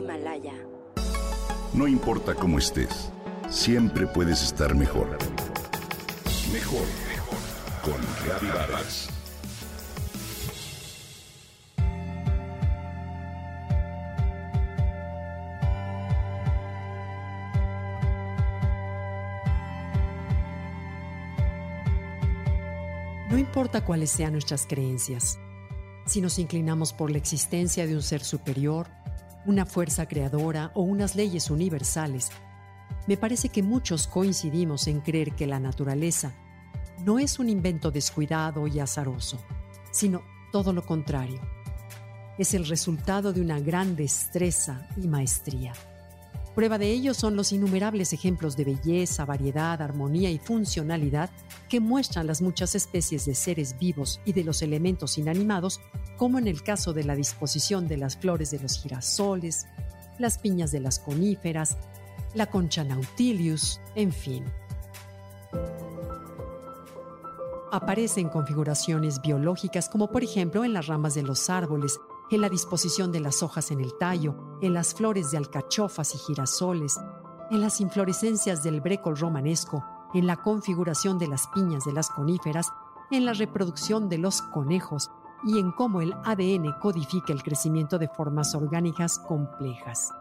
Himalaya. No importa cómo estés, siempre puedes estar mejor. Mejor, mejor. Con Reavivadas. No importa cuáles sean nuestras creencias, si nos inclinamos por la existencia de un ser superior, una fuerza creadora o unas leyes universales, me parece que muchos coincidimos en creer que la naturaleza no es un invento descuidado y azaroso, sino todo lo contrario. Es el resultado de una gran destreza y maestría. Prueba de ello son los innumerables ejemplos de belleza, variedad, armonía y funcionalidad que muestran las muchas especies de seres vivos y de los elementos inanimados, como en el caso de la disposición de las flores de los girasoles, las piñas de las coníferas, la concha nautilius, en fin. Aparecen configuraciones biológicas como por ejemplo en las ramas de los árboles, en la disposición de las hojas en el tallo, en las flores de alcachofas y girasoles, en las inflorescencias del brécol romanesco, en la configuración de las piñas de las coníferas, en la reproducción de los conejos y en cómo el ADN codifica el crecimiento de formas orgánicas complejas.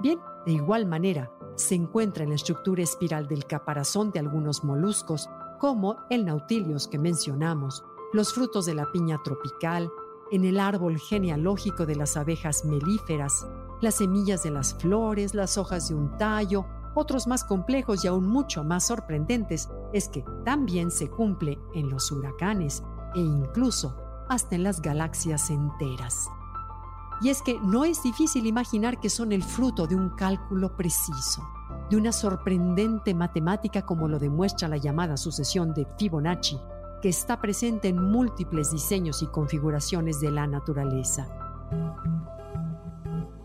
Bien, de igual manera, se encuentra en la estructura espiral del caparazón de algunos moluscos, como el nautilius que mencionamos, los frutos de la piña tropical, en el árbol genealógico de las abejas melíferas, las semillas de las flores, las hojas de un tallo, otros más complejos y aún mucho más sorprendentes es que también se cumple en los huracanes e incluso hasta en las galaxias enteras. Y es que no es difícil imaginar que son el fruto de un cálculo preciso, de una sorprendente matemática como lo demuestra la llamada sucesión de Fibonacci, que está presente en múltiples diseños y configuraciones de la naturaleza.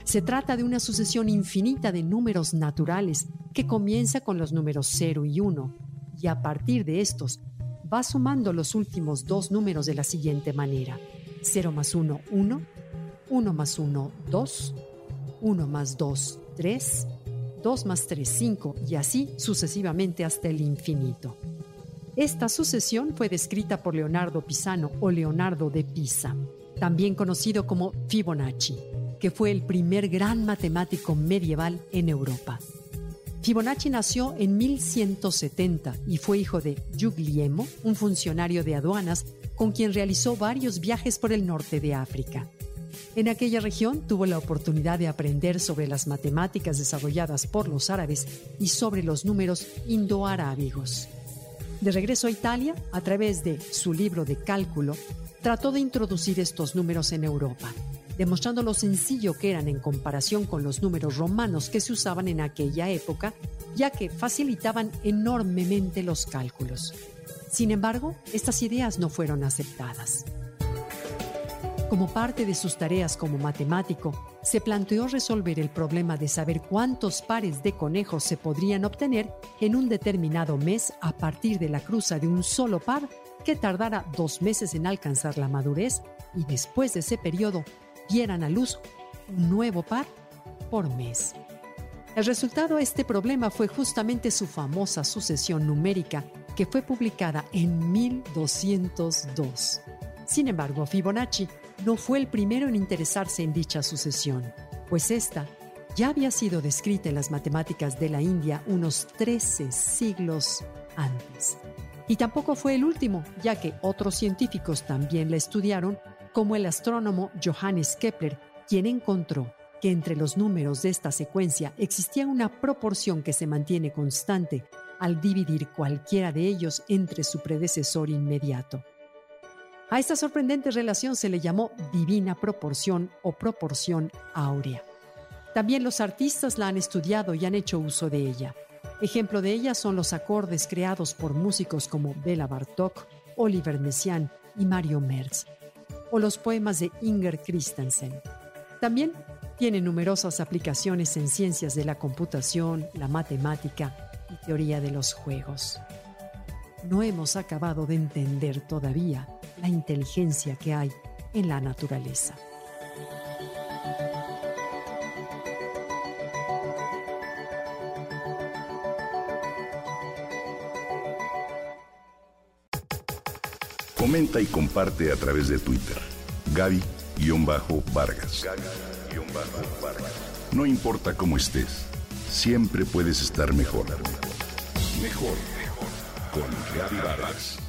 Se trata de una sucesión infinita de números naturales que comienza con los números 0 y 1 y a partir de estos va sumando los últimos dos números de la siguiente manera. 0 más 1, 1, 1 más 1, 2, 1 más 2, 3, 2 más 3, 5 y así sucesivamente hasta el infinito. Esta sucesión fue descrita por Leonardo Pisano o Leonardo de Pisa, también conocido como Fibonacci que fue el primer gran matemático medieval en Europa. Fibonacci nació en 1170 y fue hijo de Guglielmo, un funcionario de aduanas con quien realizó varios viajes por el norte de África. En aquella región tuvo la oportunidad de aprender sobre las matemáticas desarrolladas por los árabes y sobre los números indoarábigos. De regreso a Italia, a través de su libro de cálculo, trató de introducir estos números en Europa demostrando lo sencillo que eran en comparación con los números romanos que se usaban en aquella época, ya que facilitaban enormemente los cálculos. Sin embargo, estas ideas no fueron aceptadas. Como parte de sus tareas como matemático, se planteó resolver el problema de saber cuántos pares de conejos se podrían obtener en un determinado mes a partir de la cruza de un solo par que tardara dos meses en alcanzar la madurez y después de ese periodo dieran a luz un nuevo par por mes. El resultado de este problema fue justamente su famosa sucesión numérica que fue publicada en 1202. Sin embargo, Fibonacci no fue el primero en interesarse en dicha sucesión, pues esta ya había sido descrita en las matemáticas de la India unos 13 siglos antes. Y tampoco fue el último, ya que otros científicos también la estudiaron como el astrónomo Johannes Kepler, quien encontró que entre los números de esta secuencia existía una proporción que se mantiene constante al dividir cualquiera de ellos entre su predecesor inmediato. A esta sorprendente relación se le llamó divina proporción o proporción áurea. También los artistas la han estudiado y han hecho uso de ella. Ejemplo de ella son los acordes creados por músicos como Bela Bartok, Oliver Messiaen y Mario Merz, o los poemas de Inger Christensen. También tiene numerosas aplicaciones en ciencias de la computación, la matemática y teoría de los juegos. No hemos acabado de entender todavía la inteligencia que hay en la naturaleza. Comenta y comparte a través de Twitter. Gaby-Vargas. Gaby-Vargas. No importa cómo estés, siempre puedes estar mejor. Mejor, mejor. Con Gaby Vargas.